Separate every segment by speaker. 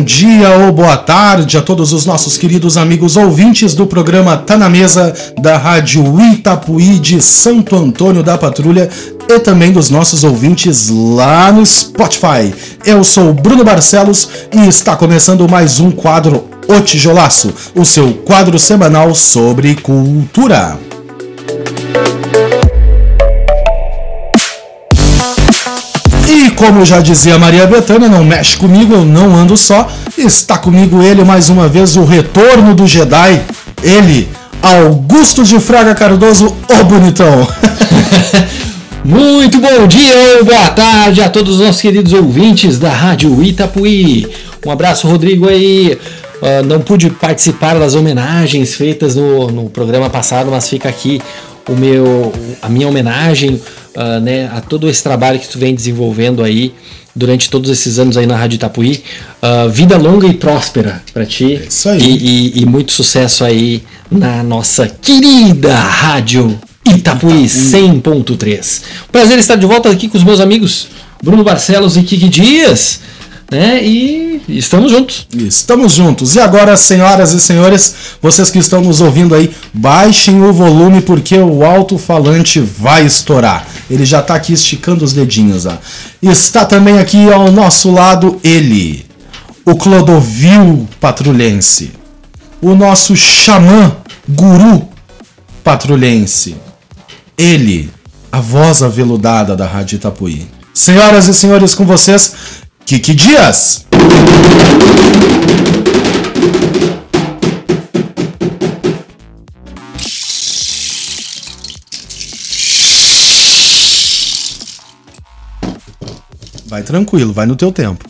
Speaker 1: Bom dia ou boa tarde a todos os nossos queridos amigos ouvintes do programa Tá na Mesa da Rádio Itapuí de Santo Antônio da Patrulha e também dos nossos ouvintes lá no Spotify. Eu sou Bruno Barcelos e está começando mais um quadro O Tijolaço, o seu quadro semanal sobre cultura. Como já dizia Maria Bethânia, não mexe comigo, eu não ando só. Está comigo ele mais uma vez, o retorno do Jedi. Ele, Augusto de Fraga Cardoso, o bonitão.
Speaker 2: Muito bom dia ou boa tarde a todos os nossos queridos ouvintes da Rádio Itapuí. Um abraço, Rodrigo aí. Uh, não pude participar das homenagens feitas no, no programa passado, mas fica aqui o meu, a minha homenagem uh, né, a todo esse trabalho que tu vem desenvolvendo aí durante todos esses anos aí na Rádio Itapuí. Uh, vida longa e próspera para ti.
Speaker 1: É isso aí.
Speaker 2: E, e, e, muito sucesso aí na nossa querida Rádio Itapuí, Itapuí. 100.3. Prazer estar de volta aqui com os meus amigos Bruno Barcelos e Kiki Dias né? E estamos juntos.
Speaker 1: Estamos juntos. E agora, senhoras e senhores, vocês que estão nos ouvindo aí, baixem o volume porque o alto-falante vai estourar. Ele já está aqui esticando os dedinhos. Ó. Está também aqui ao nosso lado ele, o Clodovil Patrulhense, o nosso xamã, guru patrulhense. Ele, a voz aveludada da Rádio Itapuí. Senhoras e senhores, com vocês, Kiki Dias. Vai tranquilo, vai no teu tempo.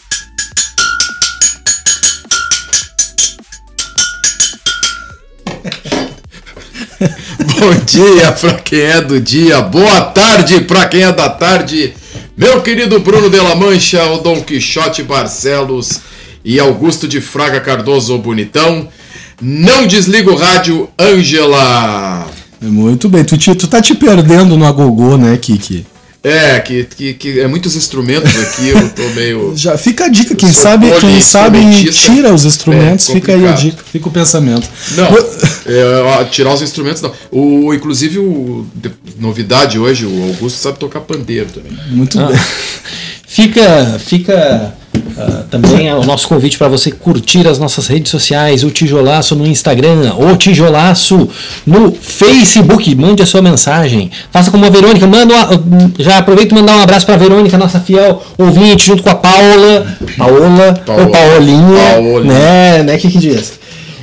Speaker 3: Bom dia para quem é do dia, boa tarde para quem é da tarde. Meu querido Bruno de la Mancha, o Dom Quixote Barcelos e Augusto de Fraga Cardoso, o bonitão. Não desliga o rádio, Ângela.
Speaker 1: Muito bem, tu, te, tu tá te perdendo no agogô, né, Kiki?
Speaker 3: É, que, que, que, é muitos instrumentos aqui, eu tô meio.
Speaker 1: Já fica a dica, quem sabe, quem sabe tira os instrumentos, é, fica aí a dica, fica o pensamento.
Speaker 3: Não, é, tirar os instrumentos não. O, inclusive, o, novidade hoje, o Augusto sabe tocar pandeiro também.
Speaker 1: Muito ah. bem.
Speaker 2: Fica, fica uh, também o nosso convite para você curtir as nossas redes sociais, o Tijolaço no Instagram, o Tijolaço no Facebook. Mande a sua mensagem. Faça como a Verônica. Manda uma, já aproveita e mandar um abraço para a Verônica, nossa fiel ouvinte, junto com a Paula. Paola, Paola ou Paolinha. Paolinha. Né, né? Que que diz?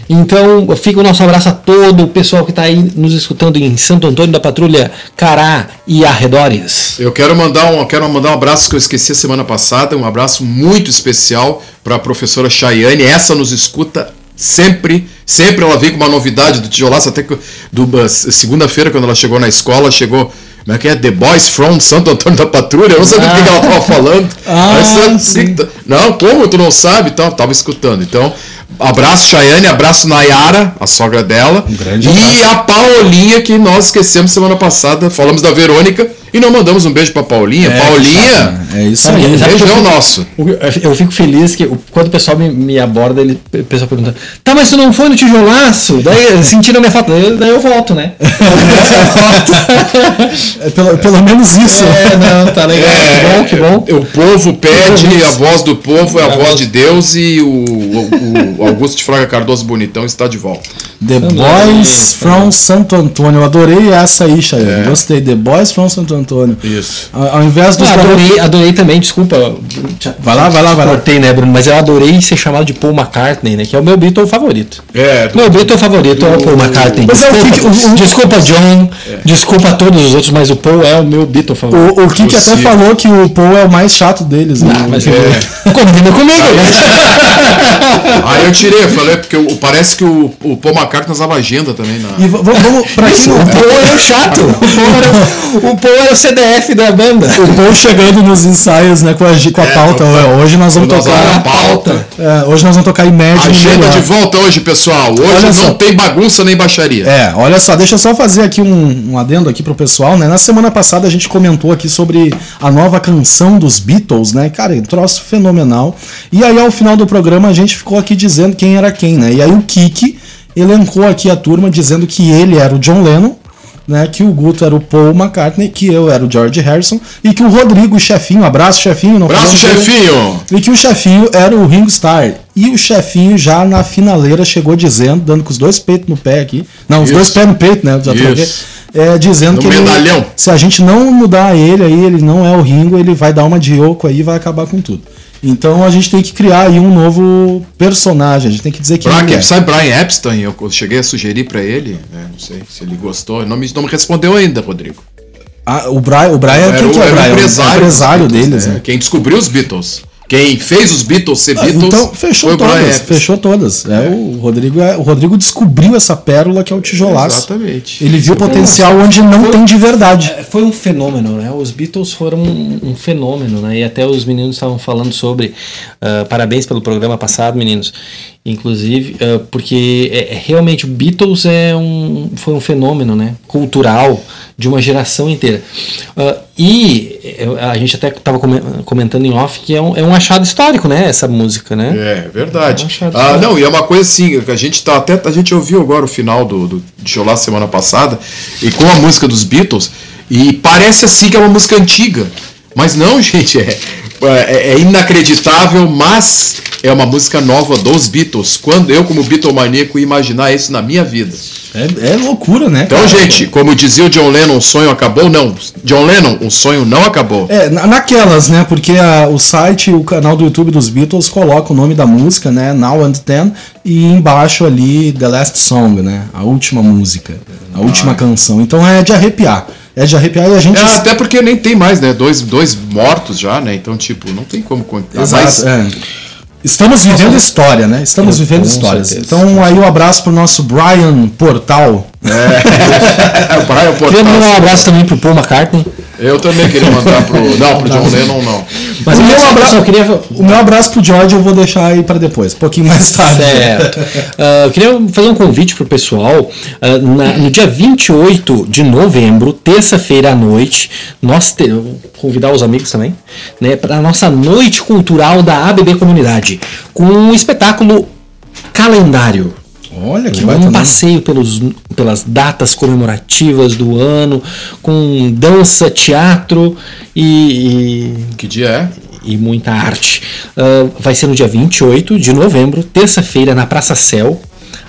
Speaker 2: Então, fica o nosso abraço a todo o pessoal que está aí nos escutando em Santo Antônio da Patrulha, Cará e arredores.
Speaker 3: Eu quero mandar um, quero mandar um abraço que eu esqueci a semana passada, um abraço muito especial para a professora Chayane. Essa nos escuta sempre, sempre ela vem com uma novidade do tijolaço, até que do, segunda-feira, quando ela chegou na escola, chegou como é que é? The Boys from Santo Antônio da Patrulha. Eu não sabia ah. o que ela estava falando.
Speaker 1: Ah,
Speaker 3: não, como tu não sabe? Então, tava escutando. Então, Abraço, Chayane, abraço Nayara, a sogra dela. Um grande e a Paulinha, que nós esquecemos semana passada. Falamos da Verônica e não mandamos um beijo pra Paulinha. É, Paulinha,
Speaker 1: é isso aí. Um
Speaker 3: beijão nosso.
Speaker 2: Eu fico feliz que quando o pessoal me, me aborda, ele, o pessoal pergunta: tá, mas tu não foi tijolaço? Daí sentiram minha foto, daí, daí eu volto, né?
Speaker 1: é, pelo, pelo menos isso.
Speaker 2: É, não, tá legal. É, que bom, que bom.
Speaker 3: O povo pede, a voz do povo é a, a voz de Deus e o, o, o Augusto de Fraga Cardoso Bonitão está de volta.
Speaker 1: The Boys from Santo Antônio. Eu adorei essa aí, Chayane. É. Gostei. The Boys from Santo Antônio.
Speaker 3: Isso.
Speaker 2: Ao, invés dos. Ah, adorei, adorei também, desculpa.
Speaker 1: Vai lá, vai lá, vai lá.
Speaker 2: Cortei, né, Bruno? Mas eu adorei ser chamado de Paul McCartney, né? Que é o meu Beatle favorito.
Speaker 3: É.
Speaker 2: Do, meu Beatle favorito do, é o Paul McCartney. Mas desculpa, é o desculpa, John. É. Desculpa a todos os outros, mas o Paul é o meu Beatle favorito.
Speaker 1: O, o Kiki até falou que o Paul é o mais chato deles.
Speaker 2: Né? Ah, mas é. combina comigo?
Speaker 3: Aí eu tirei, eu falei, porque parece que o, o Paul McCartney usava agenda também. Na...
Speaker 1: E vamos, pra quem
Speaker 2: não... O Paul era chato. O Paul era, o Paul era o CDF da banda.
Speaker 1: O Paul chegando nos ensaios, né, com a, com a
Speaker 3: É,
Speaker 1: pauta.
Speaker 3: com-
Speaker 1: hoje nós vamos
Speaker 3: Nós
Speaker 1: tocar.
Speaker 3: a pauta.
Speaker 1: É, hoje nós vamos tocar Imagine
Speaker 3: Agenda
Speaker 1: melhor.
Speaker 3: de volta hoje, pessoal. Hoje
Speaker 1: Olha
Speaker 3: não
Speaker 1: só.
Speaker 3: tem bagunça nem baixaria.
Speaker 1: É, olha só, deixa eu só fazer aqui um, um adendo aqui pro pessoal, né? Na semana passada a gente comentou aqui sobre a nova canção dos Beatles, né? Cara, um troço fenomenal. E aí ao final do programa a gente ficou aqui dizendo quem era quem, né? E aí o Kiki elencou aqui a turma dizendo que ele era o John Lennon, né? Que o Guto era o Paul McCartney, que eu era o George Harrison e que o Rodrigo, o chefinho, abraço chefinho, não
Speaker 3: Abraço,
Speaker 1: falamos dele.
Speaker 3: chefinho!
Speaker 1: E que o chefinho era o Ringo Starr. E o chefinho já na finaleira chegou dizendo, dando com os dois peitos no pé aqui. Não, os
Speaker 3: Isso.
Speaker 1: dois pés no peito, né? Já troquei. É, dizendo
Speaker 3: No
Speaker 1: que ele- se a gente não mudar ele aí, ele não é o Ringo, ele vai dar uma de Yoko aí e vai acabar com tudo. Então a gente tem que criar aí um novo personagem. A gente tem que dizer que
Speaker 3: Brian,
Speaker 1: é.
Speaker 3: sabe Brian Epstein? Eu cheguei a sugerir pra ele, né, não sei se ele gostou. Não me, não me respondeu ainda, Rodrigo.
Speaker 1: Ah, o Brian, o Brian quem que é o
Speaker 3: era
Speaker 1: Brian?
Speaker 3: empresário,
Speaker 1: o empresário
Speaker 3: Beatles,
Speaker 1: deles,
Speaker 3: né?
Speaker 1: né?
Speaker 3: Quem descobriu os Beatles. Quem fez os Beatles ser
Speaker 1: Ah,
Speaker 3: Beatles
Speaker 1: Então fechou
Speaker 3: foi o
Speaker 1: todas, fechou todas. É, o Rodrigo é, o Rodrigo descobriu essa pérola que é o tijolaço.
Speaker 3: Exatamente.
Speaker 1: Ele viu potencial onde não tem de verdade.
Speaker 2: É, Foi um fenômeno, né? Os Beatles foram um, um fenômeno, né? E até os meninos estavam falando sobre. ah, parabéns pelo programa passado, meninos. Inclusive, ah, porque é, é- realmente o Beatles é um, foi um fenômeno, né? Cultural de uma geração inteira. Ah, e eh, a gente até estava comentando em off que é um, é um achado histórico, né? Essa música, né?
Speaker 3: É, verdade.
Speaker 2: Eu achava
Speaker 3: Ah, não, e é uma coisa assim, que a gente tá até a gente ouviu agora o final do, do Tijolá semana passada e com a música dos Beatles e parece assim que é uma música antiga, mas não, gente, é, é, é inacreditável, mas é uma música nova dos Beatles. Quando eu como Beatlemaníaco ia imaginar isso na minha vida.
Speaker 1: É, é loucura, né?
Speaker 3: Então,
Speaker 1: cara?
Speaker 3: gente, como dizia o John Lennon, o sonho acabou? Não, John Lennon, o sonho não acabou.
Speaker 1: É, na- naquelas, né? Porque a- o site, o canal do YouTube dos Beatles coloca o nome da música, né? Now and Then, e embaixo ali The Last Song, né? A última música, a última canção. Então é de arrepiar. É de arrepiar e a gente.
Speaker 3: É, até porque nem tem mais, né? Dois, dois mortos já, né? Então, tipo, não tem como contar.
Speaker 1: Exato,
Speaker 3: Mas,
Speaker 1: é. Estamos vivendo história, né? Estamos vivendo histórias. Então aí um abraço pro nosso Brian Portal.
Speaker 3: É, o Brian
Speaker 2: Queria mandar um
Speaker 3: Portal.
Speaker 2: abraço também pro Paul McCartney.
Speaker 3: Eu também queria mandar pro. Não, pro John Lennon não.
Speaker 2: Mas
Speaker 1: O meu abraço-
Speaker 2: eu queria
Speaker 1: O meu abraço pro George eu vou deixar aí para depois, um pouquinho mais tarde.
Speaker 2: Certo. Ah, eu queria fazer um convite para o pessoal. Ah, na- no dia 28 de novembro, terça-feira à noite, nós teremos. Convidar os amigos também, né? Para nossa noite cultural da ABB Comunidade, com um espetáculo calendário.
Speaker 1: Olha que
Speaker 2: Um passeio pelos, pelas datas comemorativas do ano, com dança, teatro e, e
Speaker 3: Que dia é?
Speaker 2: e muita arte. Ah, vai ser no dia 28 de novembro, terça-feira, na Praça Céu,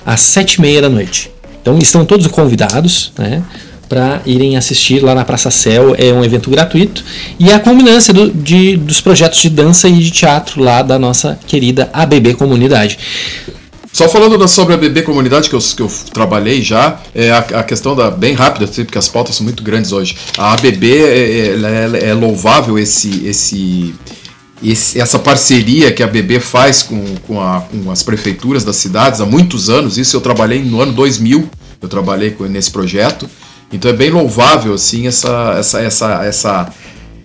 Speaker 2: às sete e meia da noite. Então estão todos convidados, né? Para irem assistir lá na Praça Céu, é um evento gratuito e é a culminância do- de, dos projetos de dança e de teatro lá da nossa querida ABB Comunidade.
Speaker 3: Só falando da, sobre a BB Comunidade, que eu, que eu trabalhei já, é a, a questão da. bem rápida, assim, porque as pautas são muito grandes hoje. A ABB é, é, é louvável esse, esse, esse- essa parceria que a BB faz com, com, a- com as prefeituras das cidades há muitos anos. Isso eu trabalhei no ano 2000, eu trabalhei com- nesse projeto. Então é bem louvável assim essa, essa, essa, essa,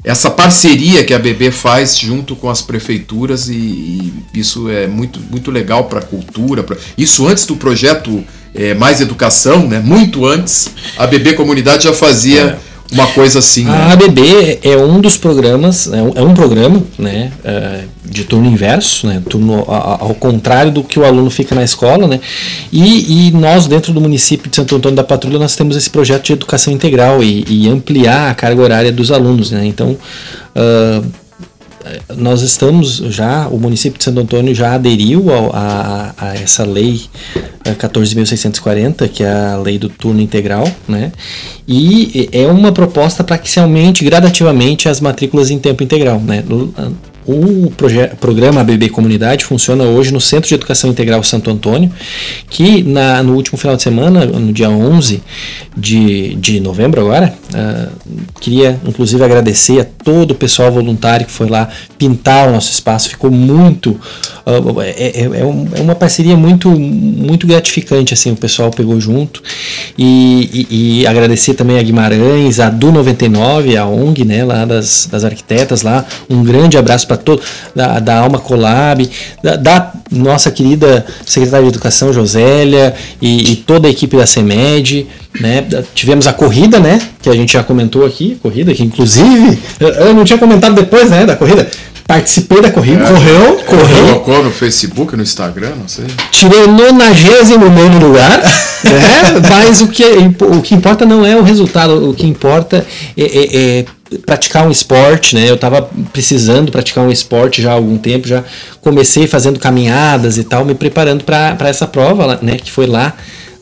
Speaker 3: essa parceria que a BB faz junto com as prefeituras e, e isso é muito, muito legal para a cultura. pra- isso antes do projeto é, Mais Educação, né? muito antes, a BB Comunidade já fazia uma coisa assim. né?
Speaker 2: A ABB é um dos programas, é um, é um programa né, eh, de turno inverso, né, turno ao contrário do que o aluno fica na escola. Né, e, e nós, dentro do município de Santo Antônio da Patrulha, nós temos esse projeto de educação integral e, e ampliar a carga horária dos alunos. Né, então, ah, nós estamos já, o município de Santo Antônio já aderiu ao- a, a essa lei eh, 14.640, que é a lei do turno integral, né? E é uma proposta para que se aumente gradativamente as matrículas em tempo integral, né? O- programa ABB Comunidade funciona hoje no Centro de Educação Integral Santo Antônio, que na- no último final de semana, no dia 11 de, de novembro agora, ah, queria inclusive agradecer a todo o pessoal voluntário que foi lá pintar o nosso espaço, ficou muito é, é, é, uma parceria muito, muito gratificante, assim, o pessoal pegou junto. E, e, e agradecer também a Guimarães, a Du 99, a ONG, né, lá das, das arquitetas lá. Um grande abraço para todo, da, da Alma Colab, da, da, nossa querida secretária de Educação, Josélia, e, e toda a equipe da CEMED. Né? Tivemos a corrida, né? Que a gente já comentou aqui, corrida, que inclusive eu não tinha comentado depois, né, da corrida. Participei da corrida, é, correu, correu.
Speaker 3: Colocou no Facebook, no Instagram, não sei.
Speaker 2: Tirei o 99 lugar, né? mas o que, o que importa não é o resultado, o que importa é, é, é praticar um esporte, né? Eu estava precisando praticar um esporte já há algum tempo, já comecei fazendo caminhadas e tal, me preparando para essa prova, né? Que foi lá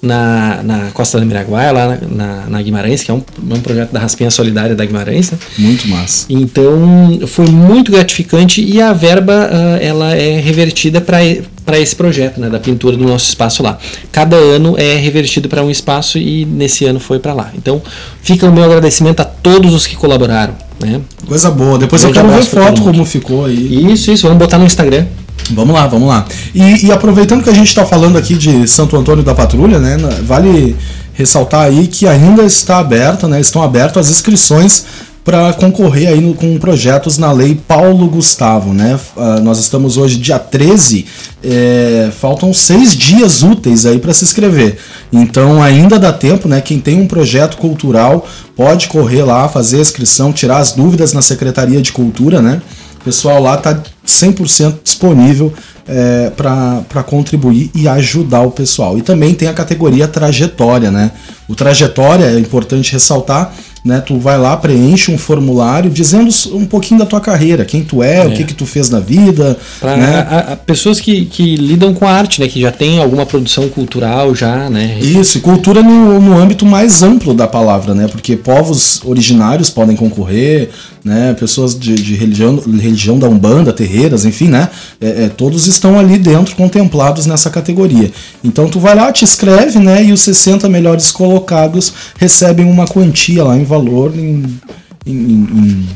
Speaker 2: na, na Costa do Miraguaia, lá na, na, Guimarães, que é um, um projeto da Raspinha Solidária da Guimarães. Né?
Speaker 1: Muito massa.
Speaker 2: Então foi muito gratificante e a verba uh, ela é revertida para esse projeto né, da pintura do nosso espaço lá. Cada ano é revertido para um espaço e nesse ano foi para lá. Então fica o meu agradecimento a todos os que colaboraram. Né?
Speaker 1: Coisa boa. Depois eu quero ver foto como ficou aí.
Speaker 2: Isso, isso. Vamos botar no Instagram.
Speaker 1: Vamos lá, vamos lá. E, e aproveitando que a gente está falando aqui de Santo Antônio da Patrulha, né, vale ressaltar aí que ainda está aberta, né, estão abertas as inscrições para concorrer aí no, com projetos na lei Paulo Gustavo, né? Uh, nós estamos hoje dia 13, é, faltam seis dias úteis aí para se inscrever. Então ainda dá tempo, né? Quem tem um projeto cultural pode correr lá, fazer a inscrição, tirar as dúvidas na Secretaria de Cultura, né? O pessoal lá está 100% disponível é, para contribuir e ajudar o pessoal. E também tem a categoria trajetória, né? O trajetória é importante ressaltar né? Tu vai lá, preenche um formulário dizendo um pouquinho da tua carreira, quem tu é, é. o que que tu fez na vida.
Speaker 2: Pra, né? a, a, pessoas que, que lidam com a arte, né? Que já tem alguma produção cultural já, né?
Speaker 1: Isso, e cultura no, no âmbito mais amplo da palavra, né? Porque povos originários podem concorrer, né? Pessoas de, de religião, religião da Umbanda, terreiras, enfim, né? É, é, todos estão ali dentro contemplados nessa categoria. Então tu vai lá, te inscreve, né? E os 60 melhores colocados recebem uma quantia lá em valor em, em, em,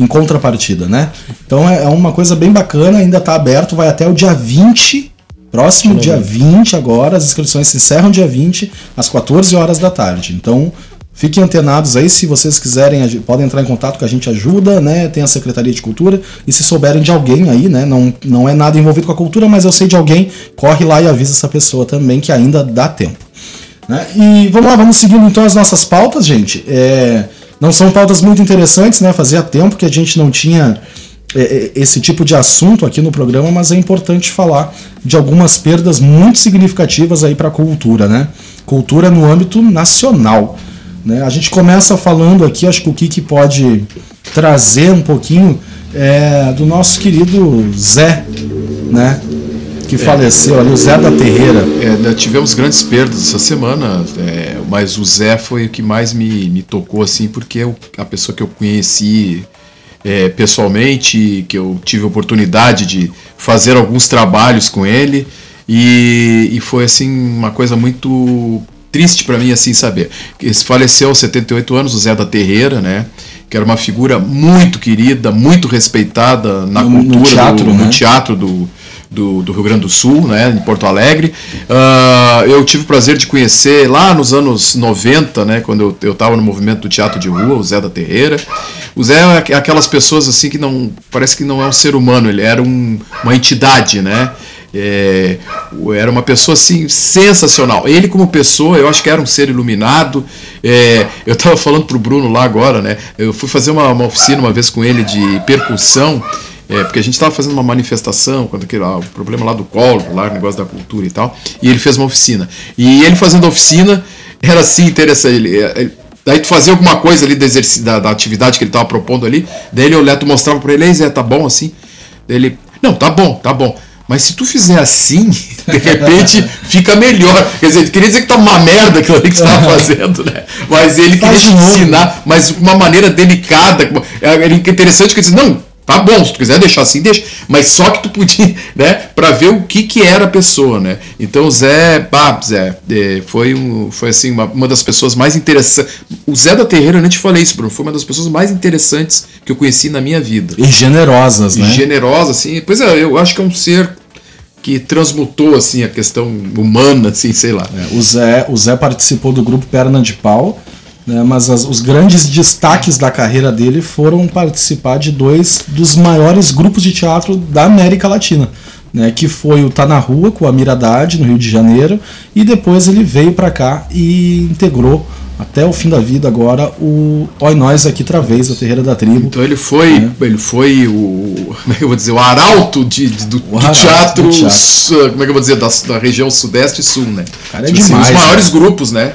Speaker 1: em contrapartida, né? Então é, é uma coisa bem bacana, ainda está aberto, vai até o dia 20 Próximo dia 20 agora, as inscrições se encerram dia 20, às 14 horas da tarde. Então, fiquem antenados aí, se vocês quiserem, podem entrar em contato que a gente ajuda, né? Tem a Secretaria de Cultura. E se souberem de alguém aí, né? Não, não é nada envolvido com a cultura, mas eu sei de alguém, corre lá e avisa essa pessoa também, que ainda dá tempo. Né? E vamos lá, vamos seguindo então as nossas pautas, gente. É, não são pautas muito interessantes, né? Fazia tempo que a gente não tinha é, é, esse tipo de assunto aqui no programa, mas é importante falar de algumas perdas muito significativas aí para a cultura, né? Cultura no âmbito nacional. Né? A gente começa falando aqui, acho que o Kiki pode trazer um pouquinho é, do nosso querido Zé, né? Que faleceu ali, o Zé da Terreira.
Speaker 3: É, tivemos grandes perdas essa semana, é, mas o Zé foi o que mais me, me tocou, assim, porque é a pessoa que eu conheci é, pessoalmente, que eu tive oportunidade de fazer alguns trabalhos com ele, e, e foi, assim, uma coisa muito triste para mim, assim, saber. Ele faleceu aos 78 anos, o Zé da Terreira, né? Que era uma figura muito querida, muito respeitada na no, cultura, no teatro, do, né? no teatro do, do, do, Rio Grande do Sul, né, em Porto Alegre. Uh, eu tive o prazer de conhecer lá nos anos 90, né, quando eu estava no movimento do teatro de rua, o Zé da Terreira. O Zé é aquelas pessoas assim que não parece que não é um ser humano, ele era um, uma entidade, né? É, era uma pessoa assim sensacional. Ele como pessoa, eu acho que era um ser iluminado. É, eu estava falando pro Bruno lá agora, né? Eu fui fazer uma, uma oficina uma vez com ele de percussão é, porque a gente estava fazendo uma manifestação quando aquele, ah, o problema lá do colo, lá o negócio da cultura e tal, e ele fez uma oficina. E ele fazendo a oficina era assim interessante. Ele, é, ele, daí tu fazia alguma coisa ali da, da, da atividade que ele estava propondo ali, daí ele olhava, tu mostrava para ele, Zé, tá bom assim? Daí ele, não, tá bom, tá bom. Mas se tu fizer assim, de repente fica melhor. Quer dizer, queria dizer que tá uma merda aquilo ali que você estava fazendo, né? Mas ele queria te ensinar, mas de uma maneira delicada. Era interessante que ele disse, não, Tá bom, se tu quiser deixar assim, deixa. Mas só que tu podia, né? Pra ver o que que era a pessoa, né? Então o Zé, bah, Zé, é, foi, um, foi assim, uma, uma das pessoas mais interessantes. O Zé da Terreira, eu nem te falei isso, Bruno, foi uma das pessoas mais interessantes que eu conheci na minha vida.
Speaker 1: E generosas, né? E
Speaker 3: generosa, assim. Pois é, eu acho que é um ser que transmutou assim a questão humana, assim, sei lá.
Speaker 1: É, o, Zé, o Zé participou do grupo Perna de Pau, né, mas as, os grandes destaques da carreira dele foram participar de dois dos maiores grupos de teatro da América Latina. Né, que foi o Tá na Rua com a Miradade no Rio de Janeiro, e depois ele veio para cá e integrou até o fim da vida agora o Oi Nós aqui Travês, da Terreira da Tribo.
Speaker 3: Então ele foi, é. ele foi o, como é que eu vou dizer, o arauto de, de do, do teatro, do teatro. como é que eu vou dizer, da, da região sudeste e sul, né?
Speaker 1: Cara, é tipo demais,
Speaker 3: assim, os maiores né? grupos, né?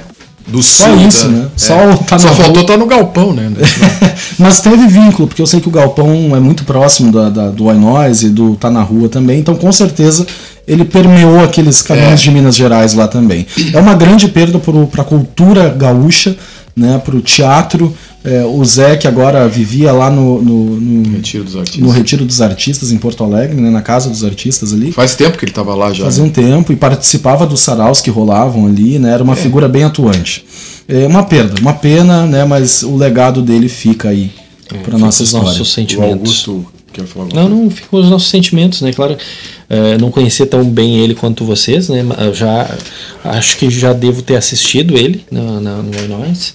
Speaker 1: Do Só sul. isso, da, né? É.
Speaker 3: Só, tá Só faltou estar tá no galpão, né?
Speaker 1: Mas teve vínculo, porque eu sei que o galpão é muito próximo da, da do Noise e do Tá na Rua também, então com certeza ele permeou aqueles caminhos é. de Minas Gerais lá também. É uma grande perda para a cultura gaúcha, né, para o teatro. É, o Zé, que agora vivia lá no, no, no,
Speaker 3: Retiro, dos
Speaker 1: no Retiro dos Artistas em Porto Alegre, né, na Casa dos Artistas ali.
Speaker 3: Faz tempo que ele estava lá já.
Speaker 1: Fazia
Speaker 3: né?
Speaker 1: um tempo e participava dos saraus que rolavam ali, né, era uma é. figura bem atuante. É uma perda, uma pena, né, mas o legado dele fica aí é, para nossa história.
Speaker 2: Nossos sentimentos. O Augusto
Speaker 3: quer falar
Speaker 2: Não, não, ficam os nossos sentimentos, né? Claro, uh, não conhecia tão bem ele quanto vocês, né? Já acho que já devo ter assistido ele na, na, no Nós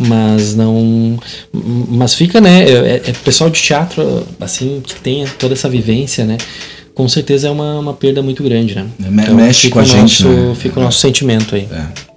Speaker 2: mas não mas fica né é, é, pessoal de teatro assim que tem toda essa vivência né com certeza é uma, uma perda muito grande né
Speaker 1: então, mexe com a
Speaker 2: nosso,
Speaker 1: gente
Speaker 2: né? fica o nosso sentimento aí
Speaker 1: é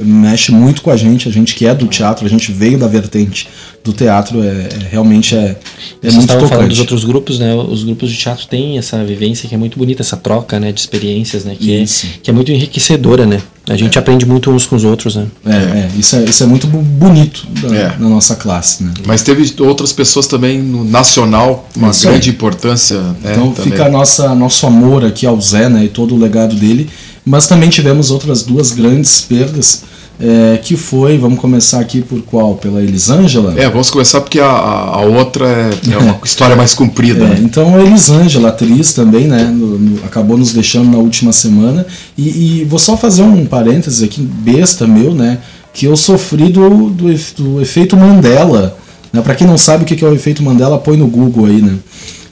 Speaker 1: mexe muito com a gente, a gente que é do teatro, a gente veio da vertente do teatro, é, é realmente é, é muito tocante. falando
Speaker 2: dos outros grupos, né? Os grupos de teatro têm essa vivência que é muito bonita, essa troca, né, de experiências, né, que, é, que é muito enriquecedora, né? A gente é. aprende muito uns com os outros, né?
Speaker 1: É, é, isso, é isso é muito bonito da, é. na nossa classe, né?
Speaker 3: Mas teve outras pessoas também no nacional, uma isso grande importância. Né,
Speaker 1: então
Speaker 3: também.
Speaker 1: fica a nossa, nosso amor aqui ao Zé, né, e todo o legado dele. Mas também tivemos outras duas grandes perdas, é, que foi, vamos começar aqui por qual? Pela Elisângela?
Speaker 3: É, vamos começar porque a, a outra é, é uma história mais comprida. É,
Speaker 1: né? Então a Elisângela, atriz também, né, no, no, acabou nos deixando na última semana. E, e, vou só fazer um parênteses aqui, besta meu, né, que eu sofri do, do, do efeito Mandela. Né, Para quem não sabe o que é o efeito Mandela, põe no Google aí, né?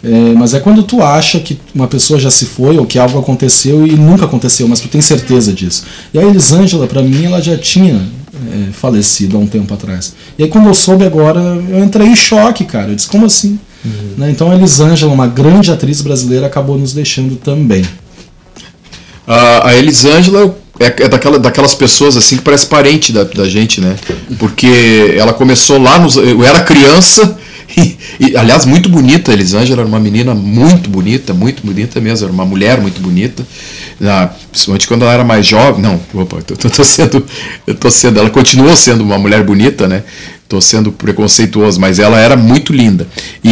Speaker 1: É, mas é quando tu acha que uma pessoa já se foi ou que algo aconteceu e nunca aconteceu, mas tu tem certeza disso. E a Elisângela, para mim, ela já tinha é, falecido há um tempo atrás. E aí quando eu soube agora, eu entrei em choque, cara. Eu disse, como assim? Uhum. Né? Então a Elisângela, uma grande atriz brasileira, acabou nos deixando também.
Speaker 3: A, a Elisângela é, é daquela, daquelas pessoas assim que parece parente da, da gente, né? Porque ela começou lá, nos, eu era criança e, aliás, muito bonita, Elisângela era uma menina muito bonita, muito bonita mesmo, era uma mulher muito bonita. Ah, principalmente quando ela era mais jovem. Não, opa, eu tô, tô, sendo. Eu tô sendo. Ela continuou sendo uma mulher bonita, né? Tô sendo preconceituoso, mas ela era muito linda. E,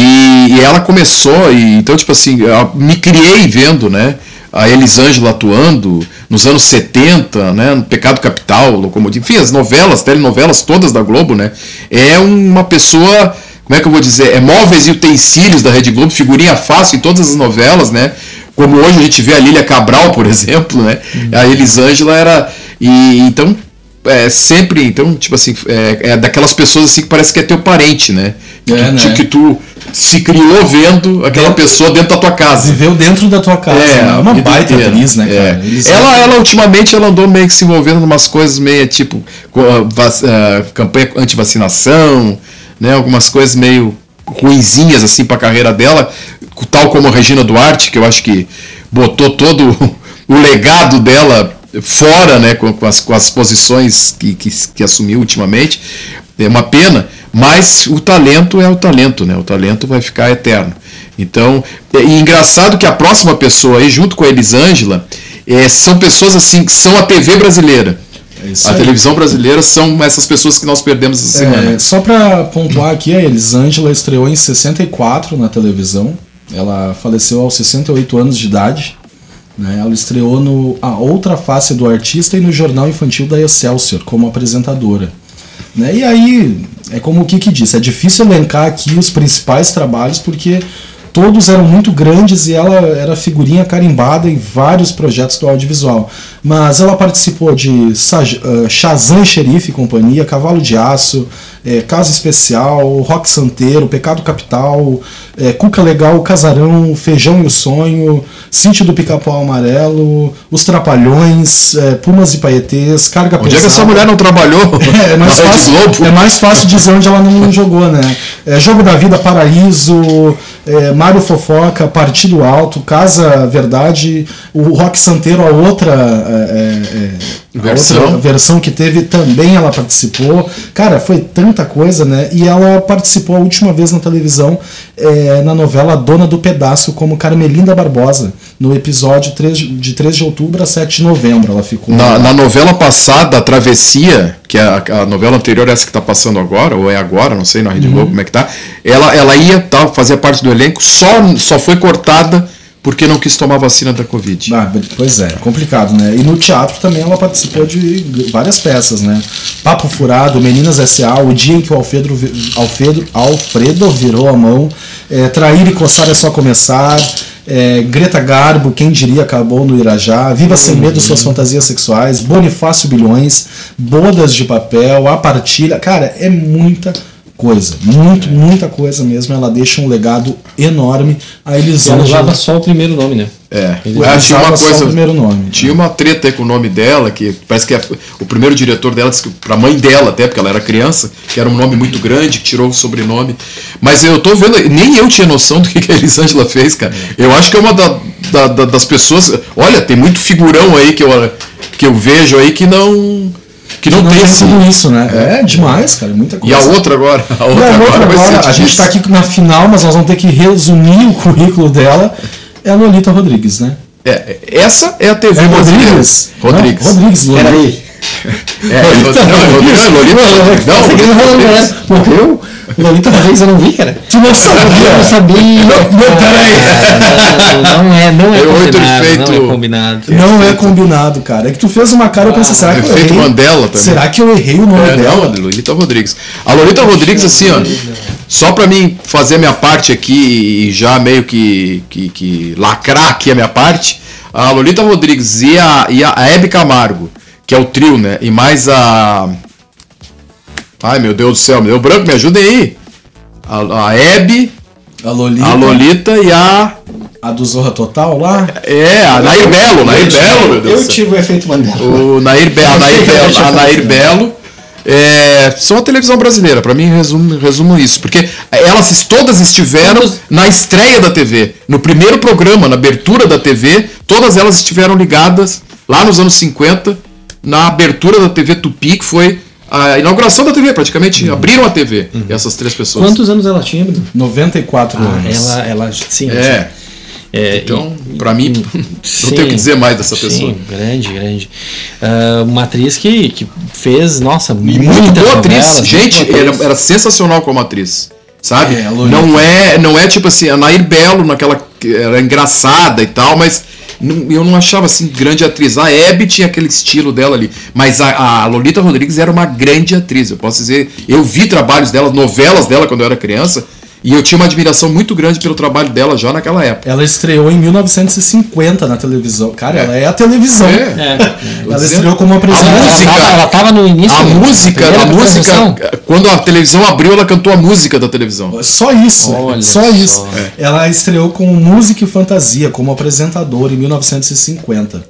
Speaker 3: e ela começou, e, então, tipo assim, me criei vendo, né? a Elisângela atuando nos anos 70, né, no Pecado Capital, Locomotivo, enfim, as novelas, telenovelas todas da Globo, né, é uma pessoa como é que eu vou dizer, é móveis e utensílios da Rede Globo, figurinha fácil em todas as novelas, né? Como hoje a gente vê a Lília Cabral, por exemplo, né? A Elisângela era. E então, é, sempre, então, tipo assim, é, é, daquelas pessoas assim que parece que é teu parente, né? Que, é, né? que tu se criou vendo aquela dentro, pessoa dentro da tua casa.
Speaker 1: Viveu dentro da tua casa. É, né? uma baita atriz, né,
Speaker 3: cara? É. Ela, ela, ultimamente, ela andou meio que se envolvendo em umas coisas meio tipo uh, campanha anti-vacinação, né, algumas coisas meio ruinzinhas assim para a carreira dela, tal como a Regina Duarte, que eu acho que botou todo o legado dela fora, né, com, com, as, com as posições que, que, que, assumiu ultimamente. É uma pena, mas o talento é o talento, né? O talento vai ficar eterno. Então, é engraçado que a próxima pessoa aí, junto com a Elisângela, é, são pessoas assim que são a TV brasileira. É a televisão brasileira são essas pessoas que nós perdemos essa
Speaker 1: é,
Speaker 3: semana.
Speaker 1: Só para pontuar aqui, a Elisângela estreou em 64 na televisão. Ela faleceu aos 68 anos de idade. Né? Ela estreou no A Outra Face do Artista e no Jornal Infantil da Excelsior como apresentadora. Né? E aí, é como o Kiki disse, é difícil elencar aqui os principais trabalhos porque todos eram muito grandes e ela era figurinha carimbada em vários projetos do audiovisual. Mas ela participou de uh, Shazam Xerife e Companhia, Cavalo de Aço, é, Caso Especial, Rock Santeiro, Pecado Capital, é, Cuca Legal, Casarão, Feijão e o Sonho, Sítio do Pica-Pau Amarelo, Os Trapalhões, é, Pumas e Paetês, Carga
Speaker 3: Onde é que essa mulher não trabalhou?
Speaker 1: É, é mais fácil, é mais fácil dizer onde ela não jogou, né? É, Jogo da Vida, Paraíso, é, Mário Fofoca, Partido Alto, Casa Verdade, o Rock Santeiro, a outra,
Speaker 3: Versão.
Speaker 1: outra versão que teve, também ela participou. Cara, foi tanta coisa, né? E ela participou a última vez na televisão, é, na novela Dona do Pedaço, como Carmelinda Barbosa, no episódio 3, de 3 de outubro a 7 de novembro. Ela ficou.
Speaker 3: Na, na novela passada, a Travessia, que é a, a novela anterior, essa que tá passando agora, ou é agora, não sei, na Rede Globo como é que tá, ela, ela ia tá, fazer parte do elenco, só, só foi cortada porque não quis tomar vacina da Covid.
Speaker 1: Ah, pois é, complicado, né? E no teatro também ela participou de várias peças, né? Papo Furado, Meninas S.A., O Dia em que o Alfredo, Alfredo, Alfredo virou a mão, é, Trair e Coçar é Só Começar, é, Greta Garbo, Quem Diria Acabou no Irajá, Viva Sem Medo Suas Fantasias Sexuais, Bonifácio Bilhões, Bodas de Papel, A Partilha, cara, é muita coisa, muito, muita coisa mesmo, ela deixa um legado enorme a
Speaker 2: Ela
Speaker 1: Elisângela.
Speaker 2: usava só o primeiro nome, né?
Speaker 3: É, Ah, tinha uma
Speaker 1: usava só o
Speaker 3: coisa.
Speaker 1: primeiro nome.
Speaker 3: Tinha uma treta aí com o nome dela, que parece que a- o primeiro diretor dela disse que pra mãe dela, até porque ela era criança, que era um nome muito grande, que tirou o sobrenome. Mas eu tô vendo, nem eu tinha noção do que que a Elisângela fez, cara. Eu acho que é uma da- da- da- das pessoas. Olha, tem muito figurão aí que eu, que eu vejo aí que não. Que não,
Speaker 1: não
Speaker 3: tem esse.
Speaker 1: tudo isso, né? É, demais, cara, muita
Speaker 3: E
Speaker 1: coisa.
Speaker 3: a outra agora? A
Speaker 1: E
Speaker 3: outra,
Speaker 1: a outra
Speaker 3: ser
Speaker 1: agora, a gente
Speaker 3: difícil.
Speaker 1: tá aqui na final, mas nós vamos ter que resumir o currículo dela. É a Lolita Rodrigues, né?
Speaker 3: É, essa é a TV
Speaker 1: É
Speaker 3: brasileira.
Speaker 1: Rodrigues?
Speaker 3: Rodrigues.
Speaker 1: Não, Rodrigues, Lolita.
Speaker 2: Peraí.
Speaker 3: É, Lolita, não, Lolita, Lolita,
Speaker 2: Não, mulher. Morreu? Lolita Rodrigues eu não vi, cara.
Speaker 1: Tu não
Speaker 2: Eu não
Speaker 1: sabia?
Speaker 2: sabia.
Speaker 1: não, peraí.
Speaker 2: Não é, não é
Speaker 3: Eu
Speaker 2: combinado.
Speaker 3: feito-
Speaker 2: Não é combinado.
Speaker 1: Não é combinado, cara. É que tu fez uma cara, eu pensei, será que eu errei?
Speaker 3: Mandela também.
Speaker 1: Será que eu errei o nome
Speaker 3: É,
Speaker 1: dela?
Speaker 3: não, Lolita Rodrigues. A Lolita Rodrigues, assim, ó, só pra mim fazer a minha parte aqui e já meio que, que, que lacrar aqui a minha parte, a Lolita Rodrigues e a, e a Hebe Camargo, que é o trio, né? E mais a. Ai meu Deus do céu, me deu branco, me ajudem aí. A, a Hebe,
Speaker 1: A Lolita.
Speaker 3: a Lolita e a.
Speaker 1: A do Zorra Total lá?
Speaker 3: É, a Nair Belo, Nair Belo, meu Deus
Speaker 2: Eu tive o efeito Mandela.
Speaker 3: O Nair, a Nair Belo, a Nair Belo é, são a televisão brasileira. Pra mim, resumo, resumo isso. Porque elas todas estiveram na estreia da TV. No primeiro programa, na abertura da TV, todas elas estiveram ligadas lá nos anos 50, na abertura da TV Tupi, que foi a inauguração da TV, praticamente. Abriram a TV, essas três pessoas.
Speaker 2: Quantos anos ela tinha, Bruno?
Speaker 1: 94
Speaker 2: Ah,
Speaker 1: anos.
Speaker 2: ela, ela, sim.
Speaker 3: É.
Speaker 2: É,
Speaker 3: Então,
Speaker 2: e-
Speaker 3: pra mim, não tenho o que dizer mais dessa pessoa.
Speaker 2: Sim, grande, grande. Ah, uma atriz que, que fez, nossa,
Speaker 3: E muito boa atriz.
Speaker 2: novelas,
Speaker 3: Gente,
Speaker 2: boa
Speaker 3: era,
Speaker 2: atriz.
Speaker 3: era sensacional como atriz. Sabe?
Speaker 1: É,
Speaker 3: não é não é tipo assim, a Nair Belo naquela que era engraçada e tal, mas eu não achava assim grande atriz. A Hebe tinha aquele estilo dela ali, mas a, a Lolita Rodrigues era uma grande atriz. Eu posso dizer, eu vi trabalhos dela, novelas dela quando eu era criança, e eu tinha uma admiração muito grande pelo trabalho dela já naquela época.
Speaker 1: Ela estreou em 1950 na televisão. Cara, ela é a televisão.
Speaker 3: É.
Speaker 2: É.
Speaker 1: Ela
Speaker 3: dizendo.
Speaker 1: estreou como apresentadora.
Speaker 3: A música-
Speaker 2: ela, tava, ela tava no início.
Speaker 3: A
Speaker 2: da
Speaker 3: música, a música, quando a televisão abriu, ela cantou a música da televisão.
Speaker 1: Só isso,
Speaker 2: Olha
Speaker 1: só
Speaker 2: só.
Speaker 1: isso. Ela estreou com música e fantasia como apresentadora em 1950.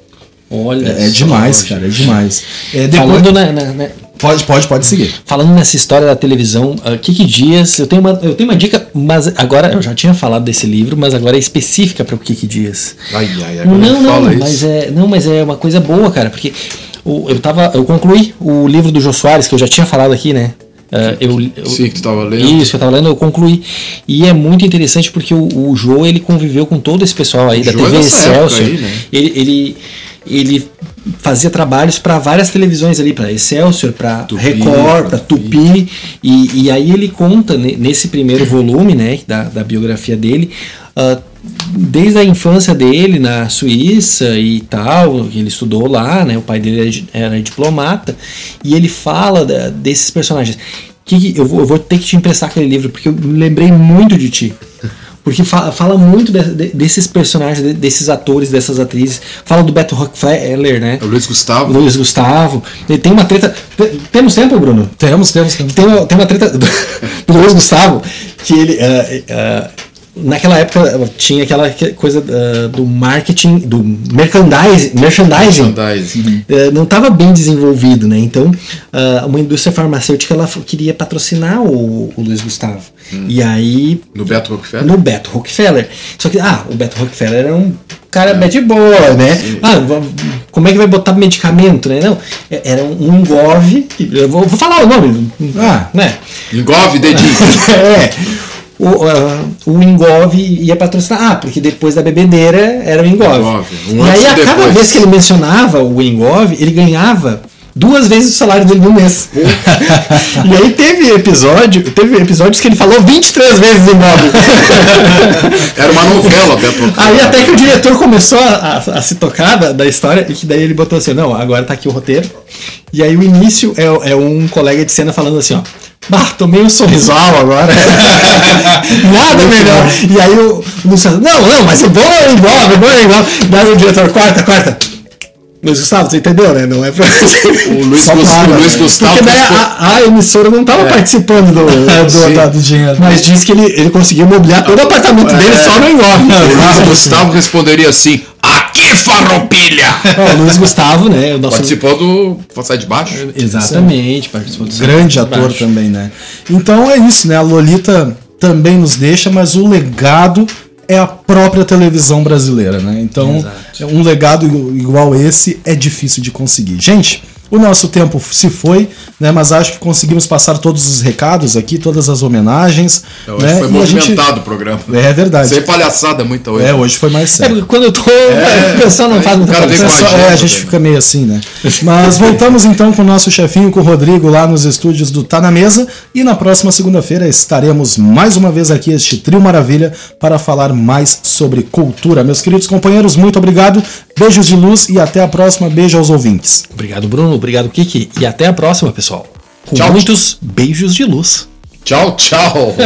Speaker 2: Olha
Speaker 1: É, é demais, cara, é demais. É, depois...
Speaker 2: Falando, na- na-
Speaker 1: Pode, pode, pode seguir.
Speaker 2: falando nessa história da televisão, uh, Kiki Dias, eu tenho, uma, eu tenho uma dica, mas agora eu já tinha falado desse livro, mas agora é específica para o Kiki Dias.
Speaker 3: Ai, ai, ai,
Speaker 2: Não, não,
Speaker 3: fala isso.
Speaker 2: mas é, não, mas é uma coisa boa, cara, porque o- eu tava, eu concluí o livro do Jô Soares que eu já tinha falado aqui, né? Uh, eu, eu-
Speaker 3: Sim, que tu tava lendo.
Speaker 2: Isso que eu tava lendo, eu concluí. E é muito interessante porque o, o Jô, ele conviveu com todo esse pessoal aí
Speaker 3: O
Speaker 2: da
Speaker 3: Jô é
Speaker 2: TV Excelsior.
Speaker 3: aí, né?
Speaker 2: ele, ele, ele fazia trabalhos para várias televisões ali, para Excelsior, para Record, para Tupi. E, e aí ele conta ne- nesse primeiro volume, né, da, da biografia dele, ah, desde a infância dele na Suíça e tal, ele estudou lá, né, o pai dele era, di- era diplomata, e ele fala da- desses personagens. Que, eu, vou, eu vou ter que te emprestar aquele livro, porque eu me lembrei muito de ti. Porque fala, fala muito de- de- desses personagens, de- desses atores, dessas atrizes. Fala do Beto Rockefeller, né?
Speaker 3: É o Luiz Gustavo.
Speaker 2: Luiz Gustavo. Ele tem uma treta. te- Temos tempo, Bruno?
Speaker 1: Temos, temos, temos.
Speaker 2: Tem uma, tem uma treta do, do Luiz Gustavo que ele. ah, ah, naquela época tinha aquela que- coisa ah, do marketing, do merchandising, merchandising
Speaker 3: Merchandising.
Speaker 2: eh, não estava bem desenvolvido, né? Então, ah, uma indústria farmacêutica ela queria patrocinar o, o Luiz Gustavo. E aí,
Speaker 3: No Beto Rockefeller.
Speaker 2: no Beto Rockefeller. Só que, ah, o Beto Rockefeller era um cara bad boy, né? Ah, va- como é que vai botar medicamento, né? Não, é- era um engove. Eu vou, vou falar o nome,
Speaker 1: Ah.
Speaker 2: né?
Speaker 3: Engove dedinho.
Speaker 2: é. O, ah, o ia patrocinar. Ah, porque depois da bebedeira era o. Engove.
Speaker 3: Um
Speaker 2: e aí, a cada vez que ele mencionava o Engove, ele ganhava duas vezes o salário dele no mês. e aí teve episódio, teve episódios que ele falou 23 vezes Engove.
Speaker 3: Era uma novela, Beto Rockefeller.
Speaker 2: Aí até que o diretor começou a, a- a se tocar da, da história e que daí ele botou assim, não, agora tá aqui o roteiro. E aí o início é, é um colega de cena falando assim, ó. Bah, tomei um sorrisal agora. Nada melhor. E aí o o Luciano, não, não, mas é bom é igual, é bom é igual. Daí o diretor, quarta, quarta. Luiz Gustavo, você entendeu, né? Não é pra.
Speaker 3: O Luiz,
Speaker 1: Só
Speaker 3: Gus-
Speaker 1: paga,
Speaker 3: o Luiz
Speaker 1: né?
Speaker 3: Gustavo.
Speaker 2: Porque daí a, a emissora não tava participando do,
Speaker 1: do,
Speaker 2: do,
Speaker 1: do dinheiro.
Speaker 2: Mas diz que ele, ele conseguiu mobiliar todo o apartamento dele só no engove.
Speaker 3: O Luiz Gustavo responderia assim: Aqui, farroupilha!
Speaker 2: Ó, o Luiz Gustavo, né? O nosso...
Speaker 3: Participou do Passar de Baixo?
Speaker 2: Exatamente, participou do
Speaker 1: Grande ator
Speaker 2: Baixo.
Speaker 1: também, né? Então é isso, né? A Lolita também nos deixa, mas o legado é a própria televisão brasileira, né? Então,
Speaker 2: Exato.
Speaker 1: um legado igu- igual esse é difícil de conseguir. Gente, o nosso tempo se foi, né? Mas acho que conseguimos passar todos os recados aqui, todas as homenagens.
Speaker 3: Eu acho
Speaker 1: né?
Speaker 3: foi
Speaker 1: E a gente-
Speaker 3: movimentado o programa.
Speaker 1: É verdade.
Speaker 3: Sem palhaçada muita hoje.
Speaker 1: É, hoje foi mais
Speaker 2: É
Speaker 1: sério.
Speaker 2: porque quando eu tô. o pessoal não faz muita
Speaker 1: Pessoal, é, a gente fica meio assim, né? Mas voltamos então com o nosso chefinho, com o Rodrigo, lá nos estúdios do Tá na Mesa. E na próxima segunda-feira estaremos mais uma vez aqui, este Trio Maravilha, para falar mais sobre cultura. Meus queridos companheiros, muito obrigado. Beijos de luz e até a próxima. Beijo aos ouvintes.
Speaker 2: Obrigado, Bruno. Obrigado, Kiki. E até a próxima, pessoal. Com
Speaker 3: Tchau.
Speaker 2: muitos beijos de luz.
Speaker 3: Tchau, tchau.